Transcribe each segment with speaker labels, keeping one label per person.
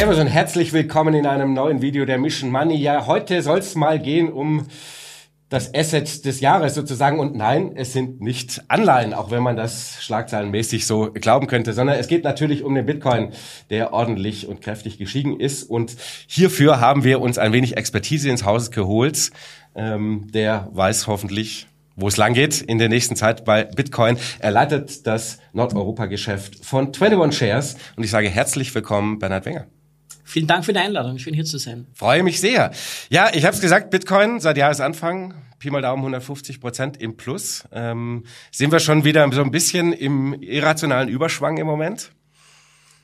Speaker 1: Servus und herzlich willkommen in einem neuen Video der Mission Money. Ja, heute soll es mal gehen um das Asset des Jahres sozusagen. Und nein, es sind nicht Anleihen, auch wenn man das schlagzeilenmäßig so glauben könnte, sondern es geht natürlich um den Bitcoin, der ordentlich und kräftig gestiegen ist. Und hierfür haben wir uns ein wenig Expertise ins Haus geholt. Ähm, der weiß hoffentlich, wo es lang geht in der nächsten Zeit bei Bitcoin. Er leitet das Nordeuropa-Geschäft von 21 Shares. Und ich sage herzlich willkommen, Bernhard Wenger.
Speaker 2: Vielen Dank für die Einladung. Schön hier zu sein.
Speaker 1: Freue mich sehr. Ja, ich habe es gesagt, Bitcoin seit Jahresanfang, Pi mal Daumen 150 Prozent im Plus. Ähm, sind wir schon wieder so ein bisschen im irrationalen Überschwang im Moment?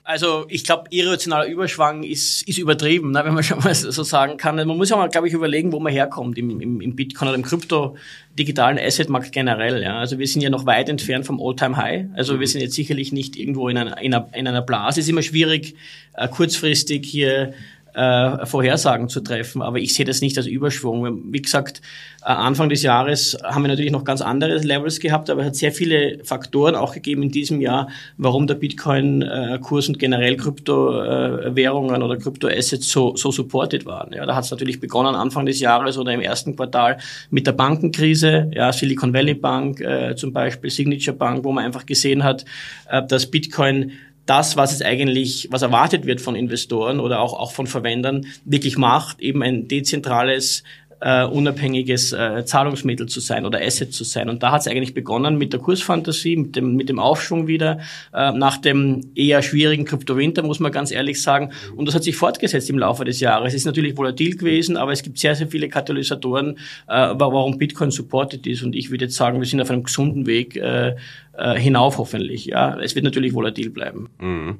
Speaker 2: Also ich glaube, irrationaler Überschwang ist, ist übertrieben, ne, wenn man schon mal so sagen kann. Man muss ja mal, glaube ich, überlegen, wo man herkommt im, im, im Bitcoin oder im Krypto, digitalen Assetmarkt generell. Ja. Also wir sind ja noch weit entfernt vom All-Time-High. Also wir sind jetzt sicherlich nicht irgendwo in einer, in einer, in einer Blase. Es ist immer schwierig, äh, kurzfristig hier äh, Vorhersagen zu treffen. Aber ich sehe das nicht als Überschwung. Wie gesagt, äh, Anfang des Jahres haben wir natürlich noch ganz andere Levels gehabt, aber es hat sehr viele Faktoren auch gegeben in diesem Jahr, warum der Bitcoin-Kurs und generell Kryptowährungen oder Kryptoassets so, so supported waren. Ja, da hat es natürlich begonnen Anfang des Jahres oder im ersten Quartal mit der Bankenkrise, ja, Silicon Valley Bank äh, zum Beispiel, Signature Bank, wo man einfach gesehen hat, äh, dass Bitcoin das, was es eigentlich, was erwartet wird von Investoren oder auch, auch von Verwendern, wirklich macht, eben ein dezentrales, äh, unabhängiges äh, Zahlungsmittel zu sein oder Asset zu sein. Und da hat es eigentlich begonnen mit der Kursfantasie, mit dem, mit dem Aufschwung wieder, äh, nach dem eher schwierigen Kryptowinter, muss man ganz ehrlich sagen. Und das hat sich fortgesetzt im Laufe des Jahres. Es ist natürlich volatil gewesen, aber es gibt sehr, sehr viele Katalysatoren, äh, warum Bitcoin supported ist. Und ich würde jetzt sagen, wir sind auf einem gesunden Weg äh, äh, hinauf hoffentlich. Ja, es wird natürlich volatil bleiben. Mhm.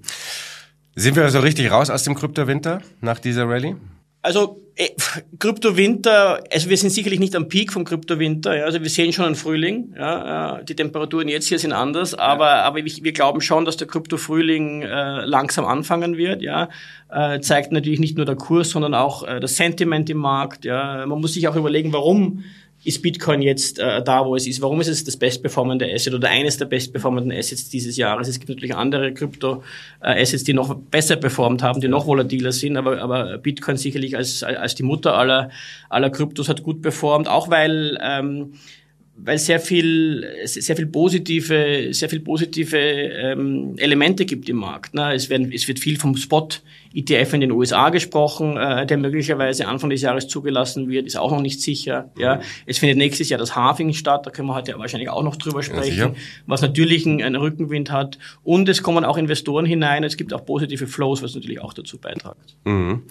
Speaker 1: Sind wir also richtig raus aus dem Kryptowinter nach dieser Rallye?
Speaker 2: Also äh, Kryptowinter, also wir sind sicherlich nicht am Peak vom Kryptowinter, ja, also wir sehen schon einen Frühling, ja, äh, die Temperaturen jetzt hier sind anders, aber, ja. aber wir glauben schon, dass der Kryptofrühling äh, langsam anfangen wird, ja, äh, zeigt natürlich nicht nur der Kurs, sondern auch äh, das Sentiment im Markt, ja, man muss sich auch überlegen, warum ist Bitcoin jetzt äh, da, wo es ist? Warum ist es das bestperformende Asset oder eines der bestperformenden Assets dieses Jahres? Es gibt natürlich andere Krypto-Assets, die noch besser performt haben, die noch volatiler sind, aber, aber Bitcoin sicherlich als, als die Mutter aller, aller Kryptos hat gut performt, auch weil ähm, weil sehr viel, sehr viel positive, sehr viel positive ähm, Elemente gibt im Markt. Ne? Es, werden, es wird viel vom Spot ETF in den USA gesprochen, äh, der möglicherweise Anfang des Jahres zugelassen wird, ist auch noch nicht sicher. Ja, es findet nächstes Jahr das Halving statt, da können wir heute wahrscheinlich auch noch drüber sprechen, ja, was natürlich einen, einen Rückenwind hat. Und es kommen auch Investoren hinein. Es gibt auch positive Flows, was natürlich auch dazu beiträgt. Mhm.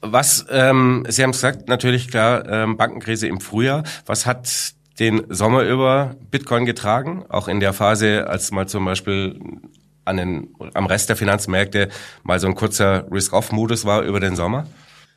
Speaker 1: Was ähm, Sie haben gesagt, natürlich klar ähm, Bankenkrise im Frühjahr. Was hat den Sommer über Bitcoin getragen, auch in der Phase, als mal zum Beispiel an den, am Rest der Finanzmärkte mal so ein kurzer Risk-Off-Modus war über den Sommer?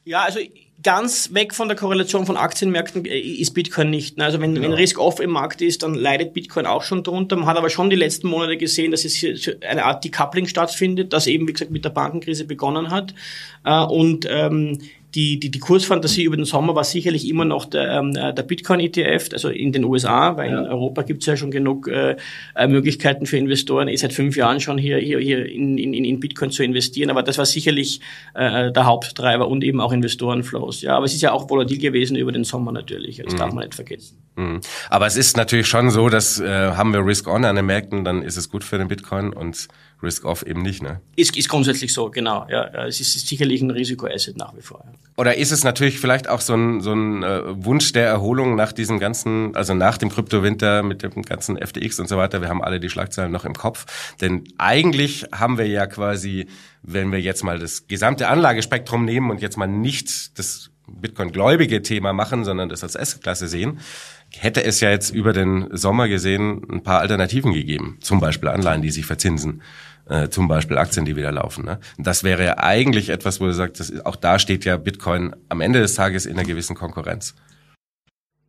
Speaker 2: Ja, also ganz weg von der Korrelation von Aktienmärkten äh, ist Bitcoin nicht. Also wenn, ja. wenn Risk-Off im Markt ist, dann leidet Bitcoin auch schon drunter. Man hat aber schon die letzten Monate gesehen, dass es hier eine Art Decoupling stattfindet, das eben, wie gesagt, mit der Bankenkrise begonnen hat. Äh, und ähm, die, die, die Kursfantasie über den Sommer war sicherlich immer noch der, ähm, der Bitcoin-ETF, also in den USA, weil ja. in Europa gibt es ja schon genug äh, äh, Möglichkeiten für Investoren, eh seit fünf Jahren schon hier, hier, hier in, in, in Bitcoin zu investieren. Aber das war sicherlich äh, der Haupttreiber und eben auch Investorenflows. Ja, aber es ist ja auch volatil gewesen über den Sommer natürlich. Das mhm. darf man nicht vergessen.
Speaker 1: Mhm. Aber es ist natürlich schon so, dass äh, haben wir Risk-On an den Märkten, dann ist es gut für den Bitcoin und Risk-Off eben nicht, ne?
Speaker 2: Ist, ist grundsätzlich so, genau. Ja, es ist sicherlich ein Risikoasset nach wie vor. Ja.
Speaker 1: Oder ist es natürlich vielleicht auch so ein, so ein äh, Wunsch der Erholung nach diesem ganzen, also nach dem Kryptowinter mit dem ganzen FTX und so weiter? Wir haben alle die Schlagzeilen noch im Kopf. Denn eigentlich haben wir ja quasi, wenn wir jetzt mal das gesamte Anlagespektrum nehmen und jetzt mal nicht das Bitcoin-gläubige Thema machen, sondern das als S-Klasse sehen, hätte es ja jetzt über den Sommer gesehen ein paar Alternativen gegeben. Zum Beispiel Anleihen, die sich verzinsen. Äh, zum Beispiel Aktien, die wieder laufen. Ne? Das wäre ja eigentlich etwas, wo du sagst, auch da steht ja Bitcoin am Ende des Tages in einer gewissen Konkurrenz.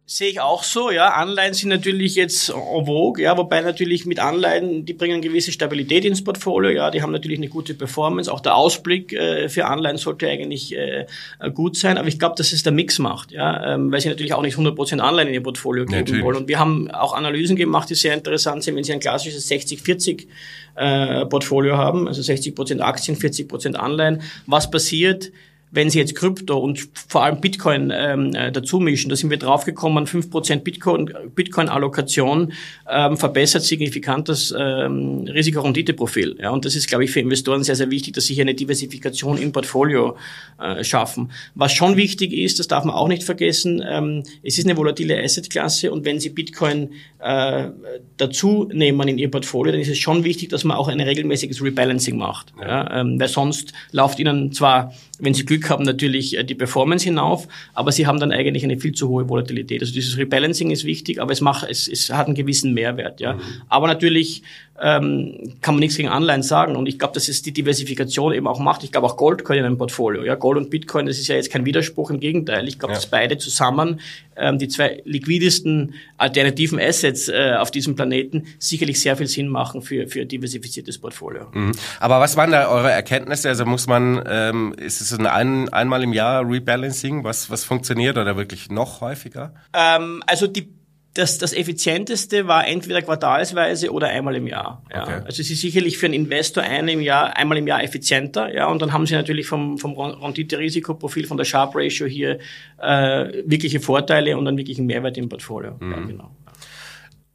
Speaker 2: Sehe ich auch so, ja. Anleihen sind natürlich jetzt en vogue, ja, wobei natürlich mit Anleihen, die bringen gewisse Stabilität ins Portfolio, ja, die haben natürlich eine gute Performance. Auch der Ausblick äh, für Anleihen sollte eigentlich äh, gut sein, aber ich glaube, dass es der Mix macht, ja, ähm, weil sie natürlich auch nicht 100% Anleihen in ihr Portfolio geben natürlich. wollen. Und wir haben auch Analysen gemacht, die sehr interessant sind, wenn sie ein klassisches 60-40 äh, Portfolio haben, also 60% Aktien, 40% Anleihen. Was passiert? Wenn Sie jetzt Krypto und vor allem Bitcoin ähm, äh, dazu mischen, da sind wir draufgekommen, 5% Bitcoin, Bitcoin-Allokation ähm, verbessert signifikant das ähm, Risikorenditeprofil. Ja, und das ist, glaube ich, für Investoren sehr, sehr wichtig, dass sie hier eine Diversifikation im Portfolio äh, schaffen. Was schon wichtig ist, das darf man auch nicht vergessen, ähm, es ist eine volatile Assetklasse und wenn Sie Bitcoin äh, dazu nehmen in Ihr Portfolio, dann ist es schon wichtig, dass man auch ein regelmäßiges Rebalancing macht. Ja. ja ähm, weil sonst läuft Ihnen zwar, wenn Sie Glück haben, natürlich äh, die Performance hinauf, aber Sie haben dann eigentlich eine viel zu hohe Volatilität. Also dieses Rebalancing ist wichtig, aber es macht, es, es hat einen gewissen Mehrwert. Ja. Mhm. Aber natürlich ähm, kann man nichts gegen Anleihen sagen. Und ich glaube, dass es die Diversifikation eben auch macht. Ich glaube auch Gold gehört in einem Portfolio. Ja, Gold und Bitcoin, das ist ja jetzt kein Widerspruch, im Gegenteil. Ich glaube, ja. dass beide zusammen ähm, die zwei liquidesten alternativen Assets äh, auf diesem Planeten sicherlich sehr viel Sinn machen für für diversifiziertes Portfolio.
Speaker 1: Mhm. Aber was waren da eure Erkenntnisse? Also muss man, ähm, ist es ein, ein einmal im Jahr Rebalancing, was was funktioniert oder wirklich noch häufiger?
Speaker 2: Ähm, also die das, das Effizienteste war entweder quartalsweise oder einmal im Jahr. Ja. Okay. Also es ist sicherlich für einen Investor einmal im Jahr, einmal im Jahr effizienter. Ja. Und dann haben sie natürlich vom, vom Rendite-Risikoprofil, von der Sharp Ratio hier äh, wirkliche Vorteile und einen Mehrwert im Portfolio. Mhm. Ja, genau.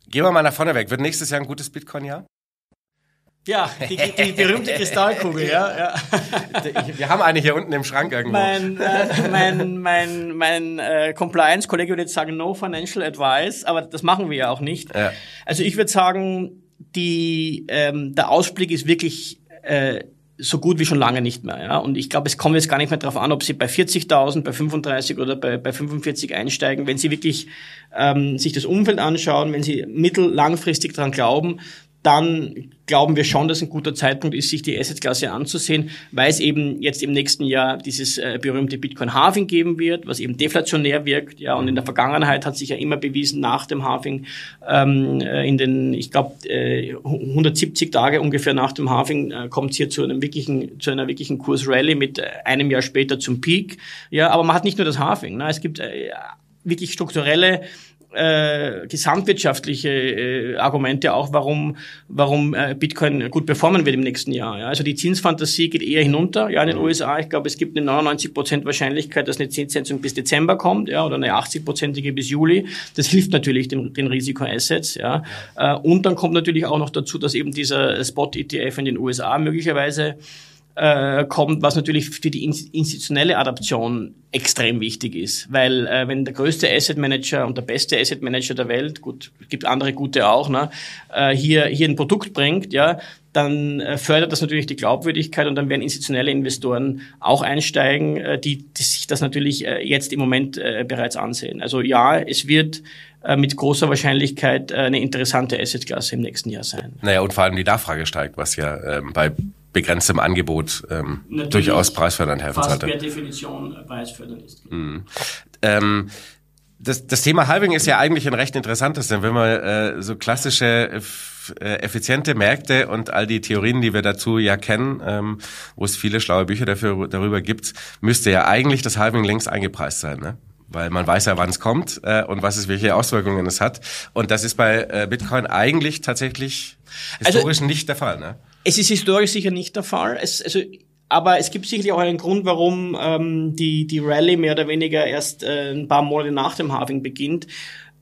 Speaker 1: Gehen wir mal nach vorne weg. Wird nächstes Jahr ein gutes Bitcoin-Jahr?
Speaker 2: Ja, die, die berühmte Kristallkugel, ja. ja.
Speaker 1: Wir haben eine hier unten im Schrank irgendwo.
Speaker 2: Mein, äh, mein, mein, mein äh, Compliance-Kollege würde jetzt sagen, no financial advice, aber das machen wir ja auch nicht. Ja. Also ich würde sagen, die, ähm, der Ausblick ist wirklich äh, so gut wie schon lange nicht mehr. Ja? Und ich glaube, es kommt jetzt gar nicht mehr darauf an, ob Sie bei 40.000, bei 35 oder bei, bei 45 einsteigen. Wenn Sie wirklich ähm, sich das Umfeld anschauen, wenn Sie mittel-, langfristig daran glauben, dann glauben wir schon, dass ein guter Zeitpunkt ist, sich die Assetklasse anzusehen, weil es eben jetzt im nächsten Jahr dieses äh, berühmte Bitcoin Halving geben wird, was eben deflationär wirkt. Ja, und in der Vergangenheit hat sich ja immer bewiesen, nach dem Halving ähm, äh, in den, ich glaube, äh, 170 Tage ungefähr nach dem Halving äh, kommt es hier zu einem wirklichen, zu einer wirklichen Kursrally mit äh, einem Jahr später zum Peak. Ja, aber man hat nicht nur das Halving. Ne? Es gibt äh, wirklich strukturelle äh, gesamtwirtschaftliche äh, Argumente auch, warum, warum äh, Bitcoin gut performen wird im nächsten Jahr. Ja. Also die Zinsfantasie geht eher hinunter. Ja, in den mhm. USA, ich glaube, es gibt eine 99% Wahrscheinlichkeit, dass eine Zinssetzung bis Dezember kommt, ja, oder eine 80%ige bis Juli. Das hilft natürlich den, den Risikoassets, ja. Äh, und dann kommt natürlich auch noch dazu, dass eben dieser Spot-ETF in den USA möglicherweise äh, kommt, was natürlich für die institutionelle Adaption extrem wichtig ist. Weil äh, wenn der größte Asset Manager und der beste Asset Manager der Welt, gut, gibt andere gute auch, ne, äh, hier, hier ein Produkt bringt, ja, dann äh, fördert das natürlich die Glaubwürdigkeit und dann werden institutionelle Investoren auch einsteigen, äh, die, die sich das natürlich jetzt im Moment bereits ansehen. Also ja, es wird mit großer Wahrscheinlichkeit eine interessante Assetklasse im nächsten Jahr sein.
Speaker 1: Naja, und vor allem die Nachfrage steigt, was ja ähm, bei begrenztem Angebot ähm, durchaus preisfördernd helfen fast sollte.
Speaker 2: per Definition preisfördernd ist.
Speaker 1: Mhm. Ähm, das, das Thema Halving ist ja eigentlich ein recht interessantes, denn wenn man äh, so klassische äh, effiziente Märkte und all die Theorien, die wir dazu ja kennen, ähm, wo es viele schlaue Bücher dafür, darüber gibt, müsste ja eigentlich das Halving längst eingepreist sein, ne? weil man weiß ja, wann es kommt äh, und was es welche Auswirkungen es hat. Und das ist bei äh, Bitcoin eigentlich tatsächlich also historisch also, nicht der Fall. Ne?
Speaker 2: Es ist historisch sicher nicht der Fall. Es, also, aber es gibt sicherlich auch einen Grund, warum ähm, die, die Rallye mehr oder weniger erst äh, ein paar Monate nach dem Halving beginnt.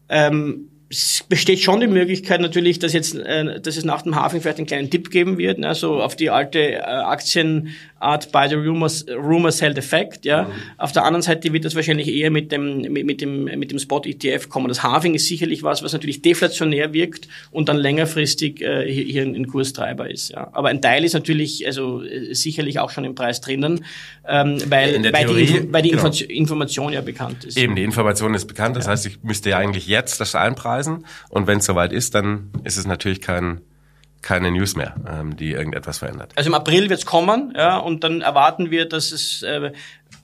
Speaker 2: Ähm, es besteht schon die Möglichkeit natürlich, dass jetzt, äh, dass es nach dem Halving vielleicht einen kleinen Tipp geben wird, ne, so auf die alte äh, Aktienart by the rumors, rumors held effect, ja. Mhm. Auf der anderen Seite wird das wahrscheinlich eher mit dem, mit, mit dem, mit dem Spot ETF kommen. Das Halving ist sicherlich was, was natürlich deflationär wirkt und dann längerfristig äh, hier, hier ein Kurstreiber ist, ja. Aber ein Teil ist natürlich, also äh, sicherlich auch schon im Preis drinnen, ähm, weil, weil, Theorie, die, weil die genau. Information ja bekannt ist.
Speaker 1: Eben, die Information ist bekannt, das ja. heißt, ich müsste ja eigentlich jetzt das einpreisen Preisen. Und wenn es soweit ist, dann ist es natürlich kein keine News mehr, ähm, die irgendetwas verändert.
Speaker 2: Also im April wird es kommen, ja, und dann erwarten wir, dass es äh,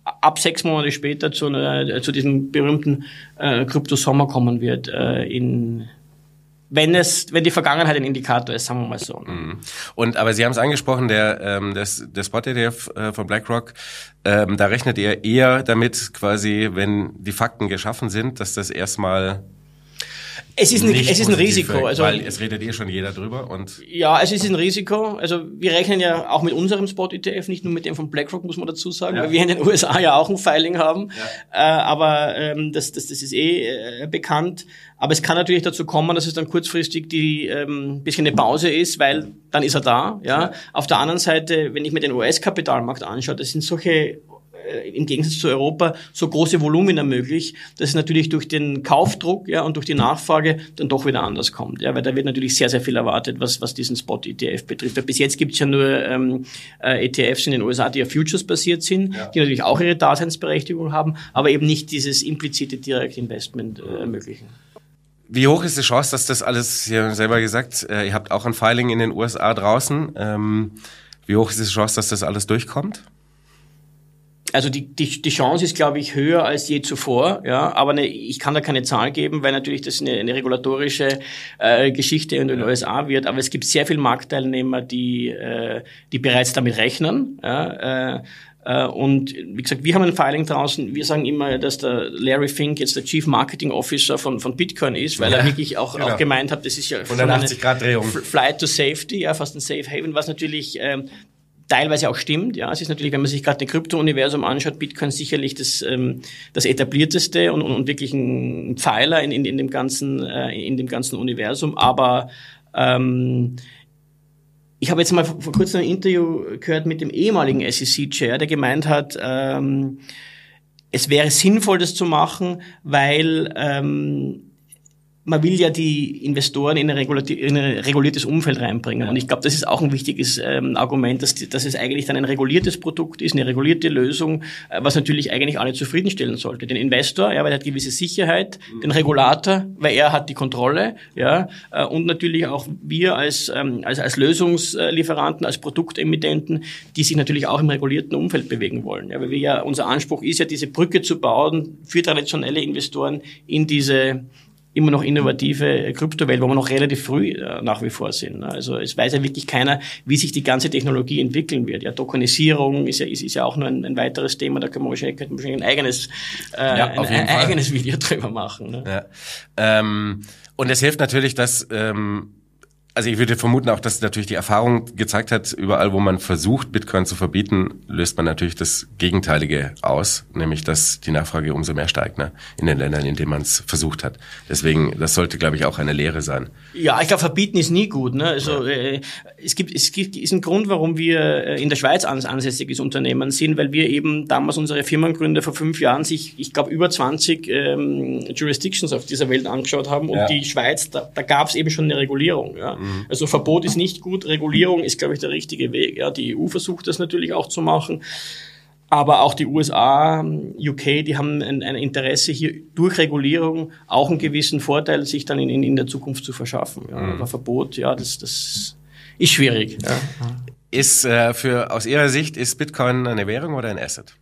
Speaker 2: ab sechs Monate später zu, einer, zu diesem berühmten äh, Krypto-Sommer kommen wird äh, in wenn es, wenn die Vergangenheit ein Indikator ist, sagen wir mal so. Mhm.
Speaker 1: Und aber Sie haben es angesprochen, der ähm, das, der Spot ETF äh, von BlackRock, ähm, da rechnet ihr eher damit, quasi, wenn die Fakten geschaffen sind, dass das erstmal
Speaker 2: es ist, ein, es ist ein Risiko.
Speaker 1: Also, weil es redet eh schon jeder drüber. und
Speaker 2: Ja, es ist ein Risiko. Also wir rechnen ja auch mit unserem Spot-ETF, nicht nur mit dem von BlackRock, muss man dazu sagen, ja. weil wir in den USA ja auch ein Filing haben. Ja. Äh, aber ähm, das, das, das ist eh äh, bekannt. Aber es kann natürlich dazu kommen, dass es dann kurzfristig die ähm, bisschen eine Pause ist, weil dann ist er da. Ja. ja. Auf der anderen Seite, wenn ich mir den US-Kapitalmarkt anschaue, das sind solche im Gegensatz zu Europa so große Volumina möglich, dass es natürlich durch den Kaufdruck ja, und durch die Nachfrage dann doch wieder anders kommt. Ja, weil da wird natürlich sehr, sehr viel erwartet, was, was diesen Spot-ETF betrifft. Weil bis jetzt gibt es ja nur ähm, äh, ETFs in den USA, die auf Futures basiert sind, ja. die natürlich auch ihre Daseinsberechtigung haben, aber eben nicht dieses implizite Direktinvestment äh, ermöglichen.
Speaker 1: Wie hoch ist die Chance, dass das alles, Sie haben selber gesagt, äh, ihr habt auch ein Filing in den USA draußen. Ähm, wie hoch ist die Chance, dass das alles durchkommt?
Speaker 2: Also die, die, die Chance ist, glaube ich, höher als je zuvor, ja, aber ne, ich kann da keine Zahl geben, weil natürlich das eine, eine regulatorische äh, Geschichte in den ja. USA wird, aber es gibt sehr viele Marktteilnehmer, die, äh, die bereits damit rechnen, ja, äh, äh, und wie gesagt, wir haben ein Filing draußen. Wir sagen immer, dass der Larry Fink jetzt der Chief Marketing Officer von, von Bitcoin ist, weil ja, er wirklich auch, genau. auch gemeint hat, das ist ja
Speaker 1: 180 Grad Drehung.
Speaker 2: Flight to Safety, ja, fast ein Safe Haven, was natürlich ähm, teilweise auch stimmt. Ja, es ist natürlich, wenn man sich gerade das Krypto-Universum anschaut, Bitcoin sicherlich das, ähm, das etablierteste und, und, und wirklich ein Pfeiler in, in, in dem ganzen äh, in dem ganzen Universum. Aber ähm, ich habe jetzt mal vor, vor kurzem ein Interview gehört mit dem ehemaligen SEC-Chair, der gemeint hat, ähm, es wäre sinnvoll, das zu machen, weil ähm, man will ja die Investoren in ein, in ein reguliertes Umfeld reinbringen. Und ich glaube, das ist auch ein wichtiges ähm, Argument, dass, dass es eigentlich dann ein reguliertes Produkt ist, eine regulierte Lösung, äh, was natürlich eigentlich alle zufriedenstellen sollte. Den Investor, ja, weil er hat gewisse Sicherheit, mhm. den Regulator, weil er hat die Kontrolle, ja, äh, und natürlich auch wir als, ähm, als, als Lösungslieferanten, als Produktemittenten, die sich natürlich auch im regulierten Umfeld bewegen wollen. Ja, weil wir ja, unser Anspruch ist ja, diese Brücke zu bauen für traditionelle Investoren in diese immer noch innovative Kryptowelt, wo wir noch relativ früh äh, nach wie vor sind. Also es weiß ja wirklich keiner, wie sich die ganze Technologie entwickeln wird. Ja, Tokenisierung ist ja, ist, ist ja auch nur ein, ein weiteres Thema, da können wir wahrscheinlich, wahrscheinlich ein eigenes, äh, ja, ein, ein eigenes Video drüber machen. Ne?
Speaker 1: Ja. Ähm, und es hilft natürlich, dass ähm, also ich würde vermuten auch, dass natürlich die Erfahrung gezeigt hat, überall, wo man versucht, Bitcoin zu verbieten, löst man natürlich das Gegenteilige aus, nämlich dass die Nachfrage umso mehr steigt ne? in den Ländern, in denen man es versucht hat. Deswegen, das sollte, glaube ich, auch eine Lehre sein.
Speaker 2: Ja, ich glaube, verbieten ist nie gut. Ne? Also ja. äh, es gibt es gibt ist ein Grund, warum wir äh, in der Schweiz ans, ansässiges Unternehmen sind, weil wir eben damals unsere Firmengründer vor fünf Jahren sich, ich glaube, über 20 ähm, Jurisdictions auf dieser Welt angeschaut haben und ja. die Schweiz, da, da gab es eben schon eine Regulierung. Ja? Mhm. Also Verbot ist nicht gut, Regulierung ist, glaube ich, der richtige Weg. Ja, die EU versucht das natürlich auch zu machen. Aber auch die USA, UK, die haben ein, ein, Interesse hier durch Regulierung auch einen gewissen Vorteil, sich dann in, in, in der Zukunft zu verschaffen. Ja, mhm. Aber Verbot, ja, das, das ist schwierig. Ja.
Speaker 1: Ist äh, für aus Ihrer Sicht ist Bitcoin eine Währung oder ein Asset?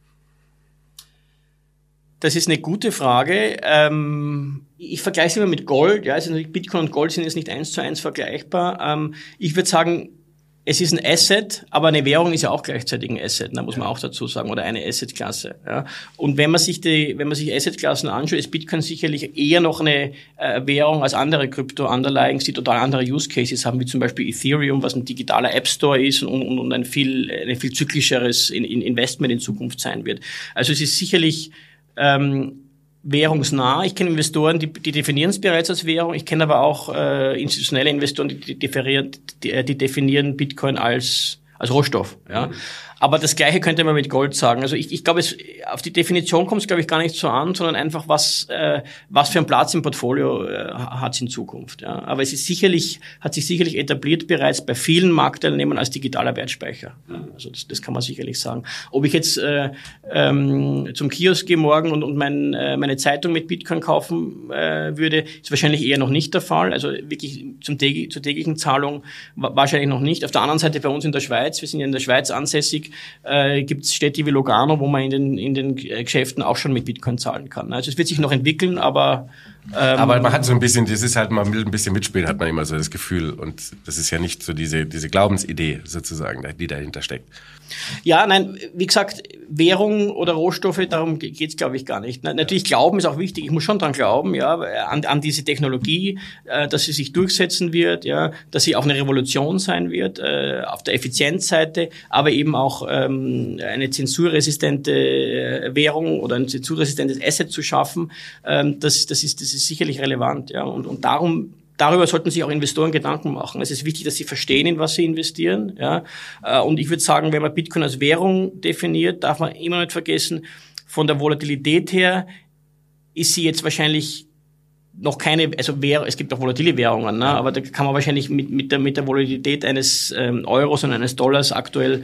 Speaker 2: Das ist eine gute Frage. Ähm, ich vergleiche es immer mit Gold. Ja, also Bitcoin und Gold sind jetzt nicht eins zu eins vergleichbar. Ähm, ich würde sagen, es ist ein Asset, aber eine Währung ist ja auch gleichzeitig ein Asset, da muss man auch dazu sagen, oder eine Assetklasse. Ja. Und wenn man sich die, wenn man sich Assetklassen anschaut, ist Bitcoin sicherlich eher noch eine äh, Währung als andere Krypto-Underlyings, die total andere Use Cases haben, wie zum Beispiel Ethereum, was ein digitaler App Store ist und, und, und ein viel, ein viel zyklischeres in, in Investment in Zukunft sein wird. Also es ist sicherlich ähm, währungsnah. Ich kenne Investoren, die, die definieren es bereits als Währung. Ich kenne aber auch äh, institutionelle Investoren, die, die, die, die definieren Bitcoin als als Rohstoff. Ja. Mhm. Aber das Gleiche könnte man mit Gold sagen. Also ich, ich glaube, es, auf die Definition kommt es, glaube ich, gar nicht so an, sondern einfach, was, äh, was für einen Platz im Portfolio äh, hat es in Zukunft. Ja. Aber es ist sicherlich, hat sich sicherlich etabliert bereits bei vielen Marktteilnehmern als digitaler Wertspeicher. Ja. Also das, das kann man sicherlich sagen. Ob ich jetzt äh, ähm, zum Kiosk gehe morgen und, und mein, äh, meine Zeitung mit Bitcoin kaufen äh, würde, ist wahrscheinlich eher noch nicht der Fall. Also wirklich zum täglich, zur täglichen Zahlung wahrscheinlich noch nicht. Auf der anderen Seite bei uns in der Schweiz, wir sind ja in der Schweiz ansässig, äh, gibt es Städte wie Lugano, wo man in den, in den Geschäften auch schon mit Bitcoin zahlen kann. Also es wird sich noch entwickeln, aber
Speaker 1: ähm, aber man hat so ein bisschen, das ist halt, man will ein bisschen mitspielen, hat man immer so das Gefühl. Und das ist ja nicht so diese, diese Glaubensidee sozusagen, die dahinter steckt.
Speaker 2: Ja, nein, wie gesagt, Währung oder Rohstoffe, darum geht's glaube ich, gar nicht. Natürlich Glauben ist auch wichtig. Ich muss schon dran glauben, ja, an, an diese Technologie, äh, dass sie sich durchsetzen wird, ja, dass sie auch eine Revolution sein wird, äh, auf der Effizienzseite, aber eben auch ähm, eine zensurresistente äh, Währung oder ein zensurresistentes Asset zu schaffen. Ähm, das, das, ist, das ist sicherlich relevant, ja. Und, und darum darüber sollten sich auch Investoren Gedanken machen. Es ist wichtig, dass sie verstehen, in was sie investieren. Ja. Äh, und ich würde sagen, wenn man Bitcoin als Währung definiert, darf man immer nicht vergessen, von der Volatilität her ist sie jetzt wahrscheinlich noch keine, also Währ, es gibt auch volatile Währungen, ne? aber da kann man wahrscheinlich mit, mit, der, mit der Volatilität eines ähm, Euros und eines Dollars aktuell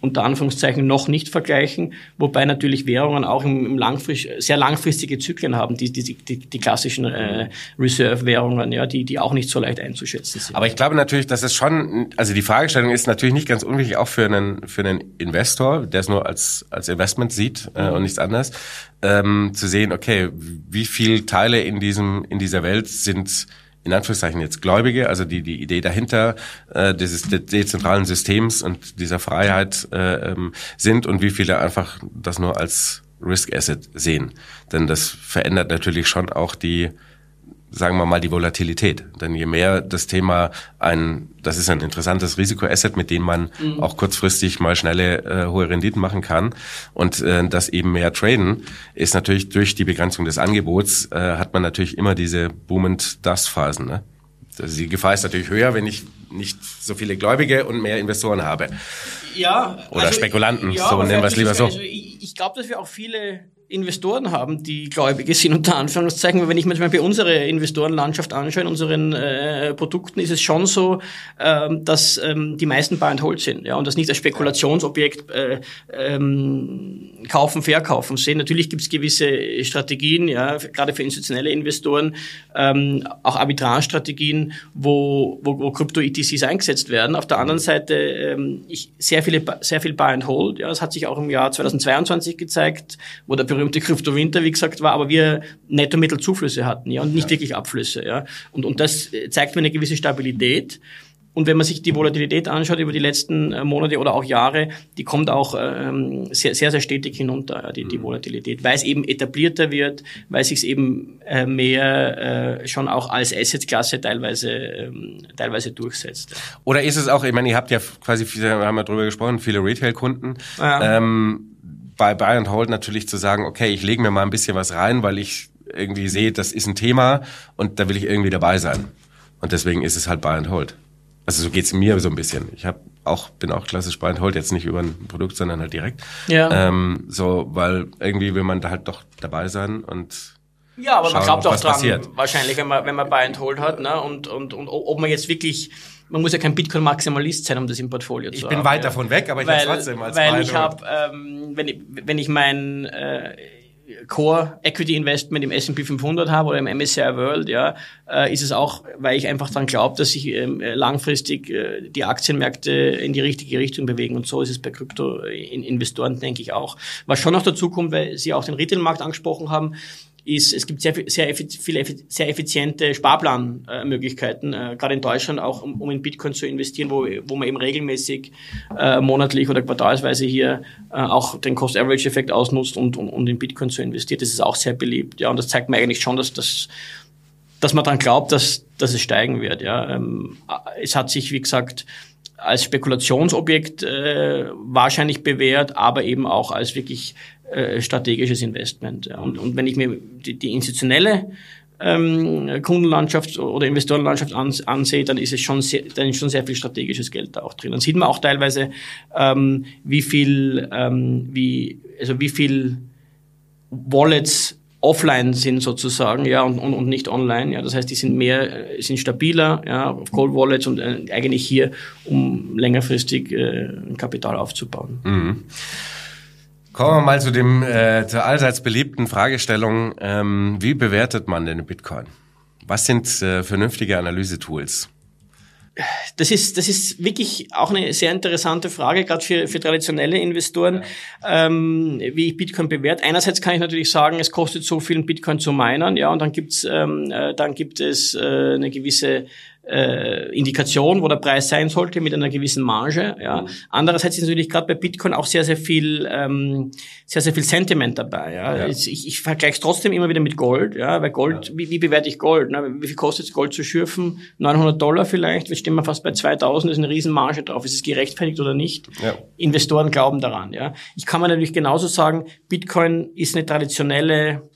Speaker 2: unter Anführungszeichen noch nicht vergleichen, wobei natürlich Währungen auch im, im langfrist, sehr langfristige Zyklen haben, die, die, die, die klassischen äh, Reserve-Währungen, ja, die, die auch nicht so leicht einzuschätzen sind.
Speaker 1: Aber ich glaube natürlich, dass es schon, also die Fragestellung ist natürlich nicht ganz unwichtig, auch für einen, für einen Investor, der es nur als, als Investment sieht äh, mhm. und nichts anderes, ähm, zu sehen, okay, wie viel Teile in diesem, in dieser Welt sind in Anführungszeichen jetzt Gläubige, also die die Idee dahinter äh, dieses dezentralen Systems und dieser Freiheit äh, ähm, sind und wie viele einfach das nur als Risk Asset sehen. Denn das verändert natürlich schon auch die sagen wir mal, die Volatilität. Denn je mehr das Thema ein, das ist ein interessantes Risikoasset, mit dem man mhm. auch kurzfristig mal schnelle äh, hohe Renditen machen kann und äh, das eben mehr traden, ist natürlich durch die Begrenzung des Angebots, äh, hat man natürlich immer diese Boom-and-Dust-Phasen. Ne? Also die Gefahr ist natürlich höher, wenn ich nicht so viele Gläubige und mehr Investoren habe.
Speaker 2: Ja.
Speaker 1: Oder also, Spekulanten, ja, so nennen wir es lieber so. Also
Speaker 2: ich, ich glaube, dass wir auch viele Investoren haben, die Gläubige sind, unter Anführungszeichen. Wenn ich mir zum Beispiel unsere Investorenlandschaft anschaue, in unseren äh, Produkten, ist es schon so, ähm, dass ähm, die meisten Buy and Hold sind ja, und das nicht als Spekulationsobjekt äh, ähm, kaufen, verkaufen sehen. Natürlich gibt es gewisse Strategien, ja, gerade für institutionelle Investoren, ähm, auch Arbitrage-Strategien, wo, wo, wo Krypto-ETCs eingesetzt werden. Auf der anderen Seite ähm, ich, sehr, viele, sehr viel Buy and Hold. Ja, das hat sich auch im Jahr 2022 gezeigt, wo der berühmte Kryptowinter, wie gesagt, war, aber wir Nettomittelzuflüsse hatten, ja, und nicht ja. wirklich Abflüsse, ja. Und, und das zeigt mir eine gewisse Stabilität. Und wenn man sich die Volatilität anschaut über die letzten äh, Monate oder auch Jahre, die kommt auch ähm, sehr, sehr, sehr stetig hinunter, die, die mhm. Volatilität, weil es eben etablierter wird, weil sich es eben äh, mehr äh, schon auch als Assetklasse teilweise, ähm, teilweise durchsetzt.
Speaker 1: Oder ist es auch, ich meine, ihr habt ja quasi, wir haben ja drüber gesprochen, viele Retail-Kunden. Ja. Ähm, bei Buy and Hold natürlich zu sagen, okay, ich lege mir mal ein bisschen was rein, weil ich irgendwie sehe, das ist ein Thema und da will ich irgendwie dabei sein. Und deswegen ist es halt Buy and Hold. Also so geht's mir so ein bisschen. Ich hab auch, bin auch klassisch Buy and Hold, jetzt nicht über ein Produkt, sondern halt direkt. Ja. Ähm, so, weil irgendwie will man da halt doch dabei sein und
Speaker 2: ja, aber schauen, man glaubt auch dran, passiert. wahrscheinlich, wenn man, wenn man Buy and Hold hat, ne? Und, und, und ob man jetzt wirklich man muss ja kein Bitcoin-Maximalist sein, um das im Portfolio
Speaker 1: ich
Speaker 2: zu
Speaker 1: haben. Ich bin weit ja. davon weg, aber ich
Speaker 2: habe
Speaker 1: trotzdem als
Speaker 2: Weil ich habe, ähm, wenn ich, wenn ich mein äh, Core Equity Investment im S&P 500 habe oder im MSCI World, ja, äh, ist es auch, weil ich einfach daran glaube, dass sich ähm, langfristig äh, die Aktienmärkte in die richtige Richtung bewegen und so ist es bei Krypto-Investoren, denke ich auch. Was schon noch dazu kommt, weil Sie auch den Retail-Markt angesprochen haben, ist, es gibt sehr, sehr viele sehr effiziente Sparplanmöglichkeiten, äh, gerade in Deutschland auch, um, um in Bitcoin zu investieren, wo, wo man eben regelmäßig äh, monatlich oder quartalsweise hier äh, auch den Cost-Average-Effekt ausnutzt und, und, und in Bitcoin zu investieren. Das ist auch sehr beliebt. Ja, und das zeigt mir eigentlich schon, dass das dass man dann glaubt, dass, dass es steigen wird. Ja. Ähm, es hat sich, wie gesagt, als Spekulationsobjekt äh, wahrscheinlich bewährt, aber eben auch als wirklich äh, strategisches Investment. Und, und wenn ich mir die, die institutionelle ähm, Kundenlandschaft oder Investorenlandschaft ans, ansehe, dann ist es schon sehr, dann ist schon sehr viel strategisches Geld da auch drin. Dann sieht man auch teilweise, ähm, wie viel, ähm, wie, also wie viel Wallets offline sind sozusagen, ja, und, und, und nicht online. Ja, das heißt, die sind mehr, äh, sind stabiler, ja, auf Cold Wallets und äh, eigentlich hier, um längerfristig äh, Kapital aufzubauen. Mhm.
Speaker 1: Kommen wir mal zu dem äh, zur allseits beliebten Fragestellung: ähm, Wie bewertet man denn Bitcoin? Was sind äh, vernünftige Analysetools?
Speaker 2: das ist, das ist wirklich auch eine sehr interessante Frage, gerade für, für traditionelle Investoren, ähm, wie ich Bitcoin bewerte. Einerseits kann ich natürlich sagen, es kostet so viel, Bitcoin zu minen, ja, und dann gibt's, ähm, äh, dann gibt es äh, eine gewisse äh, Indikation, wo der Preis sein sollte mit einer gewissen Marge. Ja. Mhm. Andererseits ist natürlich gerade bei Bitcoin auch sehr, sehr viel, ähm, sehr, sehr viel Sentiment dabei. Ja. ja. Ich, ich vergleiche es trotzdem immer wieder mit Gold, ja, weil Gold, ja. wie, wie bewerte ich Gold? Ne? Wie viel kostet es Gold zu schürfen? 900 Dollar vielleicht, wir stehen wir fast bei 2000, ist eine Riesenmarge drauf. Ist es gerechtfertigt oder nicht? Ja. Investoren glauben daran. Ja. Ich kann mir natürlich genauso sagen, Bitcoin ist eine traditionelle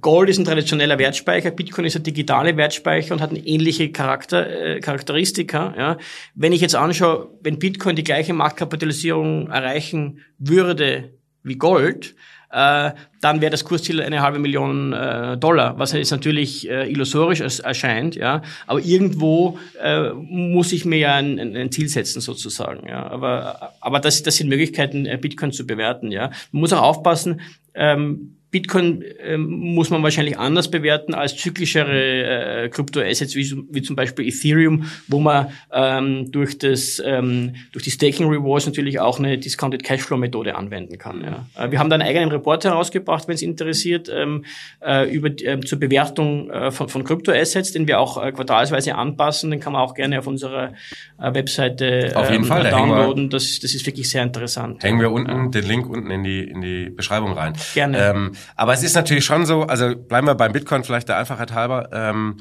Speaker 2: Gold ist ein traditioneller Wertspeicher, Bitcoin ist ein digitale Wertspeicher und hat eine ähnliche Charakter, äh, Charakteristika. Ja. Wenn ich jetzt anschaue, wenn Bitcoin die gleiche Marktkapitalisierung erreichen würde wie Gold, äh, dann wäre das Kursziel eine halbe Million äh, Dollar, was jetzt natürlich äh, illusorisch erscheint, ja. Aber irgendwo äh, muss ich mir ja ein, ein, Ziel setzen sozusagen, ja. Aber aber das das sind Möglichkeiten, äh, Bitcoin zu bewerten, ja. Man muss auch aufpassen. Ähm, Bitcoin ähm, muss man wahrscheinlich anders bewerten als zyklischere äh, Kryptoassets wie, wie zum Beispiel Ethereum, wo man ähm, durch das ähm, durch die Staking Rewards natürlich auch eine Discounted Cashflow Methode anwenden kann. Ja. Äh, wir haben da einen eigenen Report herausgebracht, wenn es interessiert, ähm, äh, über äh, zur Bewertung äh, von, von Kryptoassets, den wir auch äh, quartalsweise anpassen. Den kann man auch gerne auf unserer äh, Webseite
Speaker 1: auf jeden ähm, Fall,
Speaker 2: downloaden. Das, das ist wirklich sehr interessant.
Speaker 1: Hängen wir unten ja. den Link unten in die in die Beschreibung rein.
Speaker 2: Gerne. Ähm,
Speaker 1: aber es ist natürlich schon so, also bleiben wir beim Bitcoin vielleicht der Einfachheit halber, ähm,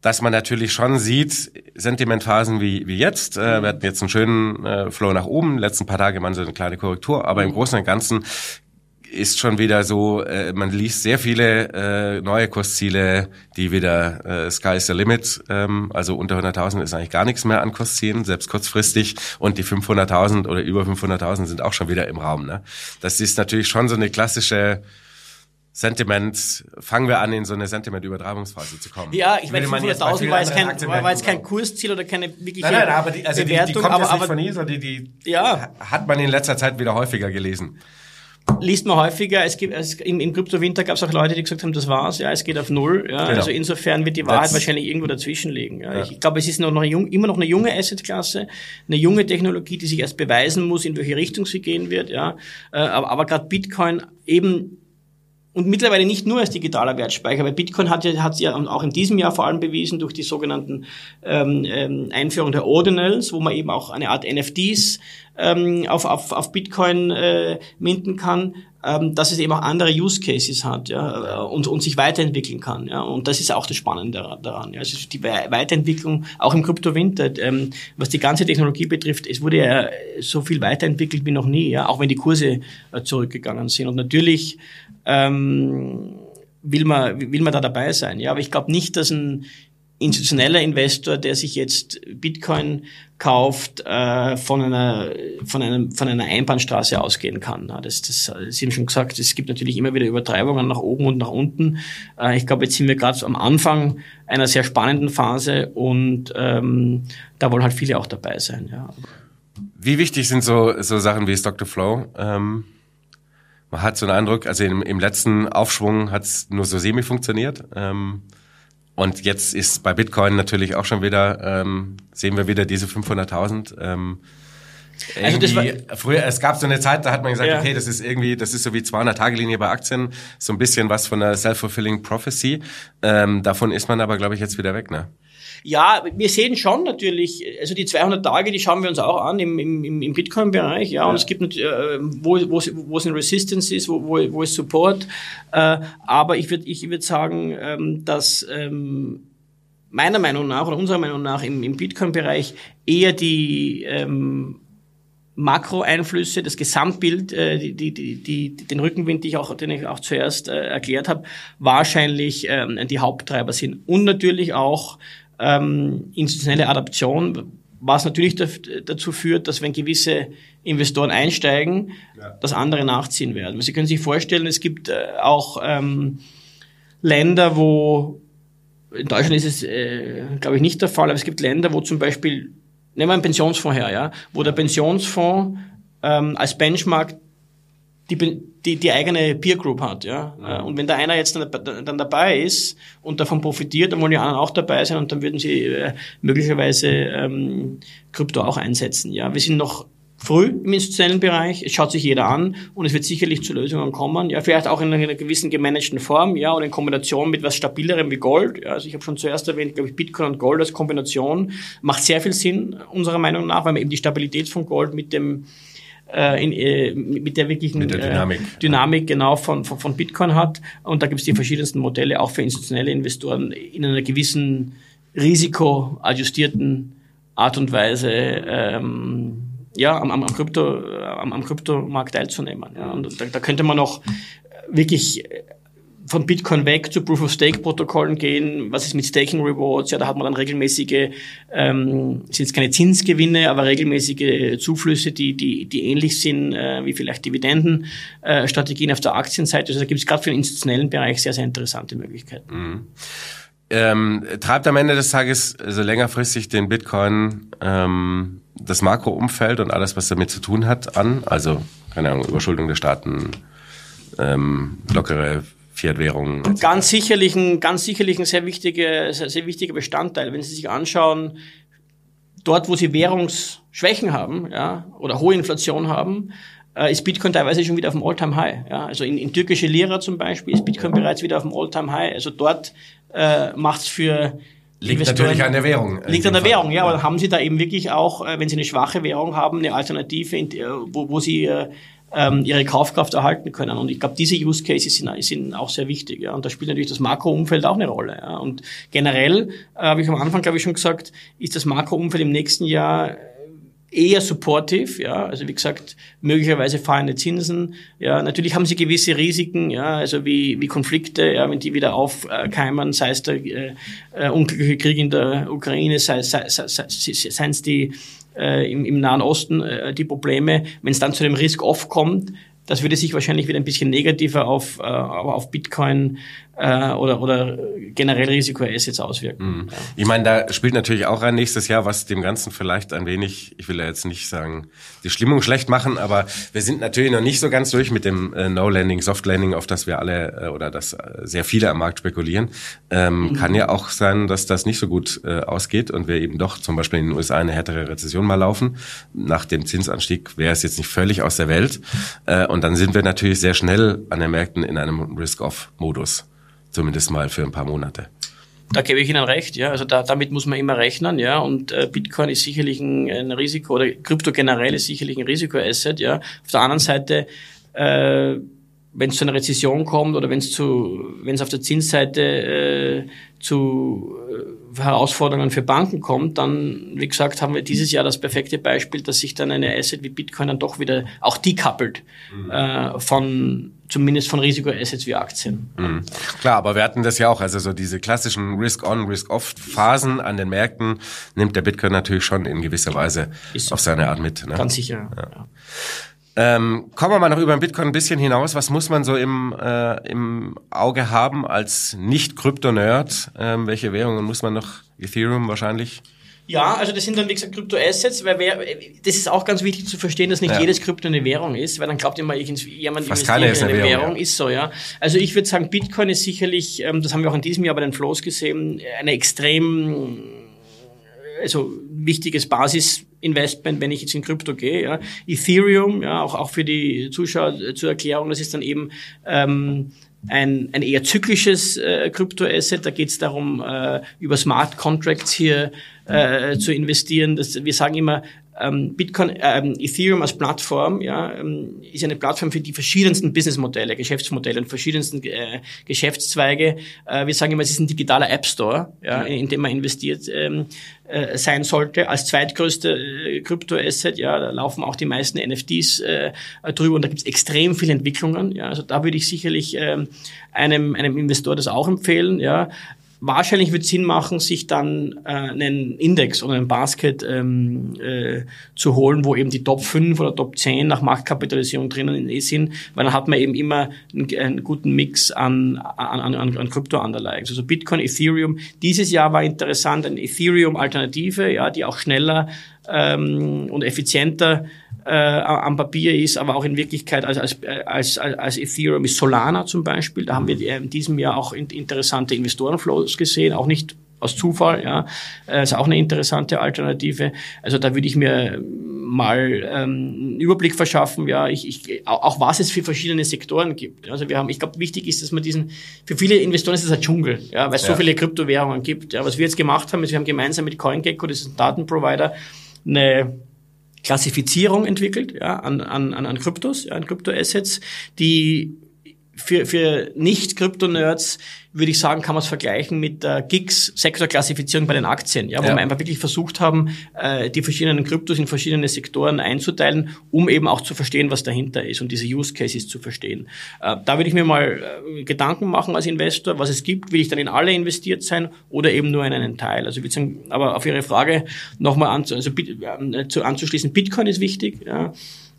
Speaker 1: dass man natürlich schon sieht, Sentimentphasen wie, wie jetzt, äh, wir hatten jetzt einen schönen äh, Flow nach oben, letzten paar Tage waren so eine kleine Korrektur, aber im Großen und Ganzen ist schon wieder so, äh, man liest sehr viele äh, neue Kursziele, die wieder äh, Sky is the limit, ähm, also unter 100.000 ist eigentlich gar nichts mehr an Kurszielen, selbst kurzfristig und die 500.000 oder über 500.000 sind auch schon wieder im Raum. Ne? Das ist natürlich schon so eine klassische Sentiment, fangen wir an, in so eine Sentiment-Übertragungsphase zu kommen.
Speaker 2: Ja, ich meine, 500.000 war jetzt kein, war jetzt kein Kursziel oder keine wirkliche
Speaker 1: Nein, nein, aber die, also Bewertung, die, die kommt aber, jetzt nicht von hier, sondern die, die ja. hat man in letzter Zeit wieder häufiger gelesen.
Speaker 2: Liest man häufiger, es gibt, es, im, im Kryptowinter gab es auch Leute, die gesagt haben, das war's, ja, es geht auf Null, ja, genau. also insofern wird die Wahrheit That's, wahrscheinlich irgendwo dazwischen liegen, ja. ja. Ich, ich glaube, es ist noch, noch jung, immer noch eine junge Assetklasse, eine junge Technologie, die sich erst beweisen muss, in welche Richtung sie gehen wird, ja, äh, aber, aber gerade Bitcoin eben und mittlerweile nicht nur als digitaler Wertspeicher, weil Bitcoin hat ja, hat ja auch in diesem Jahr vor allem bewiesen durch die sogenannten ähm, ähm, Einführung der Ordinals, wo man eben auch eine Art NFTs ähm, auf, auf, auf Bitcoin äh, minden kann, ähm, dass es eben auch andere Use Cases hat ja, und, und sich weiterentwickeln kann. Ja. Und das ist auch das Spannende daran. Ja. Also die Weiterentwicklung, auch im Kryptowinter, ähm, was die ganze Technologie betrifft, es wurde ja so viel weiterentwickelt wie noch nie, ja, auch wenn die Kurse äh, zurückgegangen sind. Und natürlich ähm, will man will man da dabei sein. Ja, aber ich glaube nicht, dass ein institutioneller Investor, der sich jetzt Bitcoin kauft, äh, von einer von einem von einer Einbahnstraße ausgehen kann. Das, das Sie haben schon gesagt, es gibt natürlich immer wieder Übertreibungen nach oben und nach unten. Äh, ich glaube, jetzt sind wir gerade am Anfang einer sehr spannenden Phase und ähm, da wollen halt viele auch dabei sein. Ja.
Speaker 1: Wie wichtig sind so so Sachen wie Stock to Flow? Ähm man hat so einen Eindruck, also im, im letzten Aufschwung hat es nur so semi funktioniert. Ähm, und jetzt ist bei Bitcoin natürlich auch schon wieder, ähm, sehen wir wieder diese 500.000. Ähm, also das war, früher, es gab so eine Zeit, da hat man gesagt, ja. okay, das ist irgendwie, das ist so wie 200-Tage-Linie bei Aktien, so ein bisschen was von der self-fulfilling prophecy. Ähm, davon ist man aber, glaube ich, jetzt wieder weg, ne?
Speaker 2: Ja, wir sehen schon natürlich, also die 200 Tage, die schauen wir uns auch an im, im, im Bitcoin-Bereich, ja, ja, und es gibt, äh, wo, wo, wo es ein Resistance ist, wo, wo, wo es Support, äh, aber ich würde ich würd sagen, ähm, dass ähm, meiner Meinung nach oder unserer Meinung nach im, im Bitcoin-Bereich eher die ähm, Makroeinflüsse, das Gesamtbild, äh, die, die, die, die, den Rückenwind, die ich auch, den ich auch zuerst äh, erklärt habe, wahrscheinlich ähm, die Haupttreiber sind. Und natürlich auch ähm, institutionelle Adaption, was natürlich dazu führt, dass wenn gewisse Investoren einsteigen, ja. dass andere nachziehen werden. Sie können sich vorstellen, es gibt äh, auch ähm, Länder, wo in Deutschland ist es, äh, glaube ich, nicht der Fall, aber es gibt Länder, wo zum Beispiel, nehmen wir einen Pensionsfonds her, ja, wo der Pensionsfonds ähm, als Benchmark die, die, die eigene Peer Group hat, ja. Mhm. Und wenn da einer jetzt dann, dann, dabei ist und davon profitiert, dann wollen die anderen auch dabei sein und dann würden sie äh, möglicherweise ähm, Krypto auch einsetzen, ja. Wir sind noch früh im institutionellen Bereich. Es schaut sich jeder an und es wird sicherlich zu Lösungen kommen. Ja, vielleicht auch in einer gewissen gemanagten Form, ja, oder in Kombination mit was stabilerem wie Gold. Ja, also ich habe schon zuerst erwähnt, glaube ich, Bitcoin und Gold als Kombination macht sehr viel Sinn unserer Meinung nach, weil man eben die Stabilität von Gold mit dem äh, in, äh, mit der wirklichen
Speaker 1: mit der Dynamik,
Speaker 2: äh, Dynamik genau von, von, von Bitcoin hat. Und da gibt es die verschiedensten Modelle, auch für institutionelle Investoren, in einer gewissen risikoadjustierten Art und Weise ähm, ja, am, am, Krypto, am, am Kryptomarkt teilzunehmen. Ja. Und da, da könnte man noch wirklich von Bitcoin weg zu Proof-of-Stake-Protokollen gehen. Was ist mit Staking Rewards? Ja, da hat man dann regelmäßige, ähm, sind jetzt keine Zinsgewinne, aber regelmäßige Zuflüsse, die, die, die ähnlich sind äh, wie vielleicht Dividendenstrategien äh, auf der Aktienseite. Also da gibt es gerade für den institutionellen Bereich sehr, sehr interessante Möglichkeiten. Mhm.
Speaker 1: Ähm, treibt am Ende des Tages also längerfristig den Bitcoin ähm, das Makroumfeld und alles, was damit zu tun hat, an? Also, keine Ahnung, Überschuldung der Staaten, ähm, lockere Fiat-Währungen.
Speaker 2: Ganz sicherlich ein, ganz sicherlich ein sehr wichtiger, sehr, sehr wichtiger Bestandteil. Wenn Sie sich anschauen, dort, wo Sie Währungsschwächen haben, ja, oder hohe Inflation haben, äh, ist Bitcoin teilweise schon wieder auf dem All-Time-High. Ja. Also in, in türkische Lira zum Beispiel ist Bitcoin bereits wieder auf dem All-Time-High. Also dort äh, macht es für
Speaker 1: Liegt natürlich an der Währung.
Speaker 2: Liegt an der Fall. Währung, ja, aber haben Sie da eben wirklich auch, äh, wenn Sie eine schwache Währung haben, eine Alternative, äh, wo, wo Sie äh, ähm, ihre Kaufkraft erhalten können. Und ich glaube, diese Use Cases sind, sind auch sehr wichtig. Ja. Und da spielt natürlich das Makroumfeld auch eine Rolle. Ja. Und generell, äh, habe ich am Anfang, glaube ich, schon gesagt, ist das Makroumfeld im nächsten Jahr eher supportive, ja, also wie gesagt, möglicherweise fallende Zinsen, ja, natürlich haben sie gewisse Risiken, ja, also wie, wie Konflikte, ja, wenn die wieder aufkeimen, sei es der äh, äh, unglückliche Krieg in der Ukraine, sei, sei, sei, sei es die äh, im, im Nahen Osten äh, die Probleme, wenn es dann zu dem Risk-Off kommt, das würde sich wahrscheinlich wieder ein bisschen negativer auf, äh, auf Bitcoin äh, oder, oder generell Risikoassets auswirken. Mhm.
Speaker 1: Ja. Ich meine, da spielt natürlich auch rein nächstes Jahr, was dem Ganzen vielleicht ein wenig, ich will ja jetzt nicht sagen, die Stimmung schlecht machen, aber wir sind natürlich noch nicht so ganz durch mit dem äh, No-Landing, Soft-Landing, auf das wir alle äh, oder das äh, sehr viele am Markt spekulieren. Ähm, mhm. Kann ja auch sein, dass das nicht so gut äh, ausgeht und wir eben doch zum Beispiel in den USA eine härtere Rezession mal laufen. Nach dem Zinsanstieg wäre es jetzt nicht völlig aus der Welt. Äh, und dann sind wir natürlich sehr schnell an den Märkten in einem Risk-Off-Modus. Zumindest mal für ein paar Monate.
Speaker 2: Da gebe ich Ihnen recht, ja. Also da, damit muss man immer rechnen, ja. Und äh, Bitcoin ist sicherlich ein, ein Risiko oder Krypto generell ist sicherlich ein Risikoasset, ja. Auf der anderen Seite, äh, wenn es zu einer Rezession kommt oder wenn es zu, wenn es auf der Zinsseite äh, zu äh, Herausforderungen für Banken kommt, dann, wie gesagt, haben wir dieses Jahr das perfekte Beispiel, dass sich dann eine Asset wie Bitcoin dann doch wieder auch decoupelt mhm. äh, von zumindest von Risikoassets wie Aktien.
Speaker 1: Mhm. Klar, aber wir hatten das ja auch, also so diese klassischen Risk-on, Risk-off-Phasen an den Märkten nimmt der Bitcoin natürlich schon in gewisser Weise Ist auf seine Art mit.
Speaker 2: Ne? Ganz sicher. Ja.
Speaker 1: Ja. Ähm, kommen wir mal noch über den Bitcoin ein bisschen hinaus. Was muss man so im, äh, im Auge haben als Nicht-Krypto-Nerd? Ähm, welche Währungen muss man noch? Ethereum wahrscheinlich?
Speaker 2: Ja, also das sind dann, wie gesagt, Kryptoassets, weil wer, das ist auch ganz wichtig zu verstehen, dass nicht ja. jedes Krypto eine Währung ist, weil dann glaubt immer, ich, jemand
Speaker 1: Fast investiert in eine,
Speaker 2: Währung, Währung ja. ist so, ja. Also ich würde sagen, Bitcoin ist sicherlich, ähm, das haben wir auch in diesem Jahr bei den Flows gesehen, eine extrem, also wichtiges Basisinvestment, wenn ich jetzt in Krypto gehe, ja. Ethereum, ja, auch, auch für die Zuschauer zur Erklärung, das ist dann eben, ähm, ein, ein eher zyklisches äh, Kryptoasset. Da geht es darum, äh, über Smart Contracts hier äh, zu investieren. Das, wir sagen immer, ähm, Bitcoin, ähm, Ethereum als Plattform, ja, ähm, ist eine Plattform für die verschiedensten Businessmodelle, Geschäftsmodelle und verschiedensten äh, Geschäftszweige. Äh, wir sagen immer, es ist ein digitaler App Store, ja, in, in dem man investiert ähm, äh, sein sollte. Als zweitgrößte äh, Kryptoasset, ja, da laufen auch die meisten NFTs äh, drüber und da gibt es extrem viele Entwicklungen. Ja, also da würde ich sicherlich ähm, einem, einem Investor das auch empfehlen. Ja, Wahrscheinlich wird es Sinn machen, sich dann äh, einen Index oder ein Basket ähm, äh, zu holen, wo eben die Top 5 oder Top 10 nach Marktkapitalisierung drinnen sind, weil dann hat man eben immer einen, einen guten Mix an, an, an, an Krypto-Underlying. Also Bitcoin, Ethereum. Dieses Jahr war interessant, eine Ethereum-Alternative, ja, die auch schneller ähm, und effizienter äh, am Papier ist, aber auch in Wirklichkeit als, als, als, als Ethereum ist Solana zum Beispiel. Da haben wir in diesem Jahr auch interessante Investorenflows gesehen, auch nicht aus Zufall, ja, äh, ist auch eine interessante Alternative. Also da würde ich mir mal ähm, einen Überblick verschaffen, ja, ich, ich, auch was es für verschiedene Sektoren gibt. Also wir haben, ich glaube, wichtig ist, dass man diesen, für viele Investoren ist das ein Dschungel, ja, weil es ja. so viele Kryptowährungen gibt. Ja, was wir jetzt gemacht haben, ist, wir haben gemeinsam mit CoinGecko, das ist ein Datenprovider, eine Klassifizierung entwickelt, ja, an, an, an Kryptos, ja, an Kryptoassets, die für, für Nicht-Krypto-Nerds würde ich sagen, kann man es vergleichen mit der GIGS-Sektorklassifizierung bei den Aktien, ja, wo ja. wir einfach wirklich versucht haben, äh, die verschiedenen Kryptos in verschiedene Sektoren einzuteilen, um eben auch zu verstehen, was dahinter ist und diese Use Cases zu verstehen. Äh, da würde ich mir mal äh, Gedanken machen als Investor, was es gibt, will ich dann in alle investiert sein oder eben nur in einen Teil. Also würde sagen, aber auf Ihre Frage nochmal an, also, äh, anzuschließen, Bitcoin ist wichtig. Ja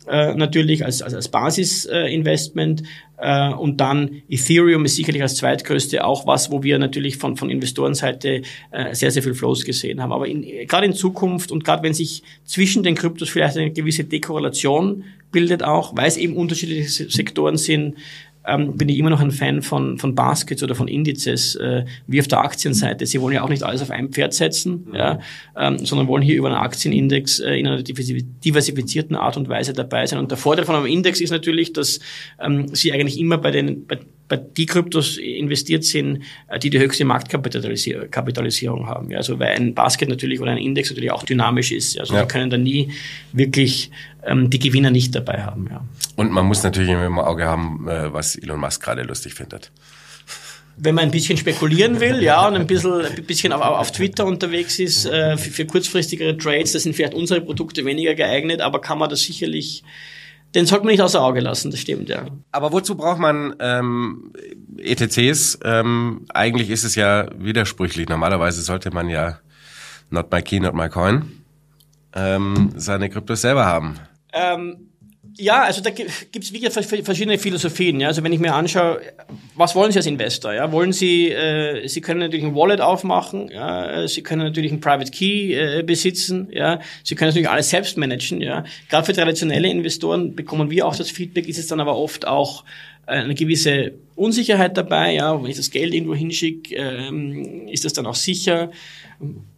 Speaker 2: äh, natürlich als, als, als Basisinvestment. Äh, und dann Ethereum ist sicherlich als zweitgrößte auch was, wo wir natürlich von, von Investorenseite äh, sehr, sehr viel Flows gesehen haben. Aber in, gerade in Zukunft und gerade wenn sich zwischen den Kryptos vielleicht eine gewisse Dekorrelation bildet auch, weil es eben unterschiedliche Sektoren sind, ähm, bin ich immer noch ein Fan von, von Baskets oder von Indizes, äh, wie auf der Aktienseite. Sie wollen ja auch nicht alles auf ein Pferd setzen, mhm. ja, ähm, sondern wollen hier über einen Aktienindex äh, in einer diversifizierten Art und Weise dabei sein. Und der Vorteil von einem Index ist natürlich, dass ähm, Sie eigentlich immer bei den, bei, bei die Kryptos investiert sind, äh, die die höchste Marktkapitalisierung haben. Ja, also weil ein Basket natürlich oder ein Index natürlich auch dynamisch ist. Also ja. wir können da nie wirklich die Gewinner nicht dabei haben. Ja.
Speaker 1: Und man muss natürlich immer im Auge haben, äh, was Elon Musk gerade lustig findet
Speaker 2: wenn man ein bisschen spekulieren will, ja, und ein bisschen, ein bisschen auf, auf Twitter unterwegs ist, äh, für, für kurzfristigere Trades, da sind vielleicht unsere Produkte weniger geeignet, aber kann man das sicherlich den sollte man nicht außer Auge lassen, das stimmt, ja.
Speaker 1: Aber wozu braucht man ähm, ETCs? Ähm, eigentlich ist es ja widersprüchlich. Normalerweise sollte man ja not my key, not my coin ähm, seine Kryptos selber haben.
Speaker 2: Ähm, ja, also da gibt es wirklich verschiedene Philosophien. Ja? Also wenn ich mir anschaue, was wollen Sie als Investor? Ja? Wollen Sie, äh, Sie können natürlich ein Wallet aufmachen, ja? Sie können natürlich ein Private Key äh, besitzen, ja? Sie können natürlich alles selbst managen. Ja? Gerade für traditionelle Investoren bekommen wir auch das Feedback, ist es dann aber oft auch äh, eine gewisse Unsicherheit dabei. Ja? Wenn ich das Geld irgendwo hinschicke, ähm, ist das dann auch sicher?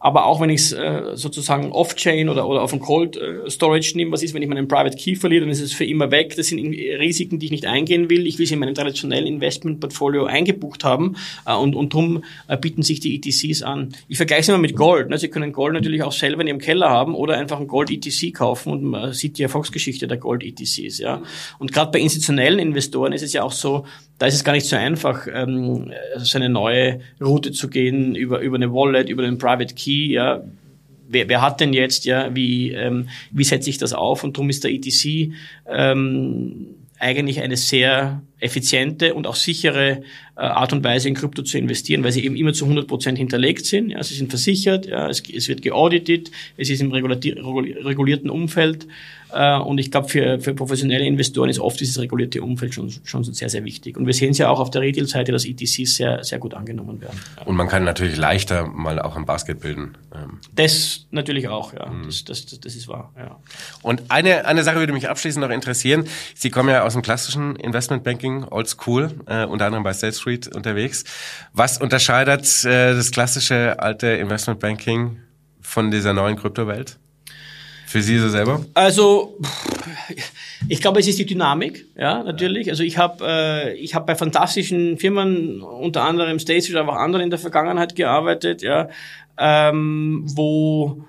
Speaker 2: Aber auch wenn ich es äh, sozusagen off-chain oder, oder auf ein Cold äh, Storage nehme, was ist, wenn ich meinen Private Key verliere, dann ist es für immer weg. Das sind Risiken, die ich nicht eingehen will. Ich will sie in meinem traditionellen Investmentportfolio eingebucht haben äh, und, und darum äh, bieten sich die ETCs an. Ich vergleiche es immer mit Gold. Ne? Sie können Gold natürlich auch selber in Ihrem Keller haben oder einfach ein Gold-ETC kaufen und man sieht die Erfolgsgeschichte der Gold-ETCs. Ja? Und gerade bei institutionellen Investoren ist es ja auch so, da ist es gar nicht so einfach, ähm, so eine neue Route zu gehen über, über eine Wallet, über den Private Key, ja. Wer, wer hat denn jetzt, ja, wie, ähm, wie setze ich das auf? Und darum ist der ETC ähm, eigentlich eine sehr effiziente und auch sichere äh, Art und Weise in Krypto zu investieren, weil sie eben immer zu 100 Prozent hinterlegt sind. Ja, sie sind versichert, ja, es, es wird geauditet, es ist im regulierten Umfeld. Äh, und ich glaube, für, für professionelle Investoren ist oft dieses regulierte Umfeld schon, schon sehr, sehr wichtig. Und wir sehen es ja auch auf der Retail-Seite, dass ETCs sehr, sehr gut angenommen werden.
Speaker 1: Und man kann natürlich leichter mal auch ein Basket bilden.
Speaker 2: Ähm. Das natürlich auch, ja. Mhm. Das, das, das, das ist wahr, ja.
Speaker 1: Und eine, eine Sache würde mich abschließend noch interessieren. Sie kommen ja aus dem klassischen Investmentbanking, old school, äh, unter anderem bei State Street unterwegs. Was unterscheidet äh, das klassische alte Investmentbanking von dieser neuen Kryptowelt? Für Sie so selber?
Speaker 2: Also, ich glaube, es ist die Dynamik, ja, natürlich. Also ich habe äh, habe bei fantastischen Firmen, unter anderem Stage aber auch anderen in der Vergangenheit gearbeitet, ja, ähm, wo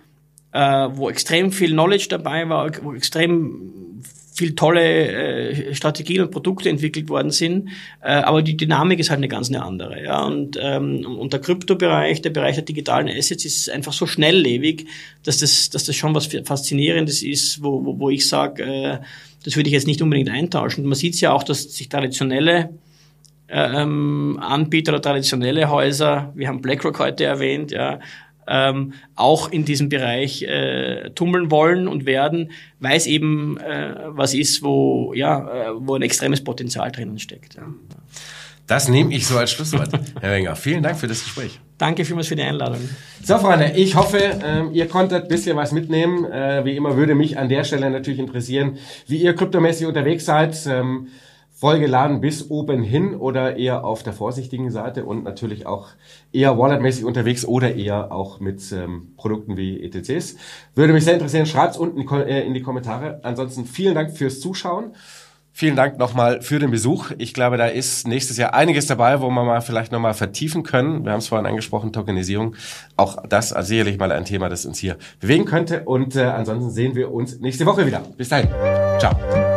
Speaker 2: äh, wo extrem viel Knowledge dabei war, wo extrem viel tolle äh, Strategien und Produkte entwickelt worden sind, äh, aber die Dynamik ist halt eine ganz eine andere. Ja? Und, ähm, und der Kryptobereich, der Bereich der digitalen Assets ist einfach so schnelllebig, dass das, dass das schon was Faszinierendes ist, wo, wo, wo ich sage, äh, das würde ich jetzt nicht unbedingt eintauschen. Man sieht ja auch, dass sich traditionelle äh, ähm, Anbieter oder traditionelle Häuser, wir haben BlackRock heute erwähnt, ja, ähm, auch in diesem Bereich äh, tummeln wollen und werden, weil es eben äh, was ist, wo ja, äh, wo ein extremes Potenzial drinnen steckt. Ja.
Speaker 1: Das nehme ich so als Schlusswort. Herr Wenger, vielen Dank für das Gespräch.
Speaker 2: Danke vielmals für die Einladung.
Speaker 1: So, Freunde, ich hoffe, ähm, ihr konntet ein bisschen was mitnehmen. Äh, wie immer würde mich an der Stelle natürlich interessieren, wie ihr kryptomäßig unterwegs seid. Ähm, vollgeladen bis oben hin oder eher auf der vorsichtigen Seite und natürlich auch eher walletmäßig unterwegs oder eher auch mit ähm, Produkten wie ETCs. Würde mich sehr interessieren. Schreibt's unten in die Kommentare. Ansonsten vielen Dank fürs Zuschauen. Vielen Dank nochmal für den Besuch. Ich glaube, da ist nächstes Jahr einiges dabei, wo wir mal vielleicht nochmal vertiefen können. Wir haben es vorhin angesprochen, Tokenisierung. Auch das also sicherlich mal ein Thema, das uns hier bewegen könnte. Und äh, ansonsten sehen wir uns nächste Woche wieder. Bis dahin. Ciao.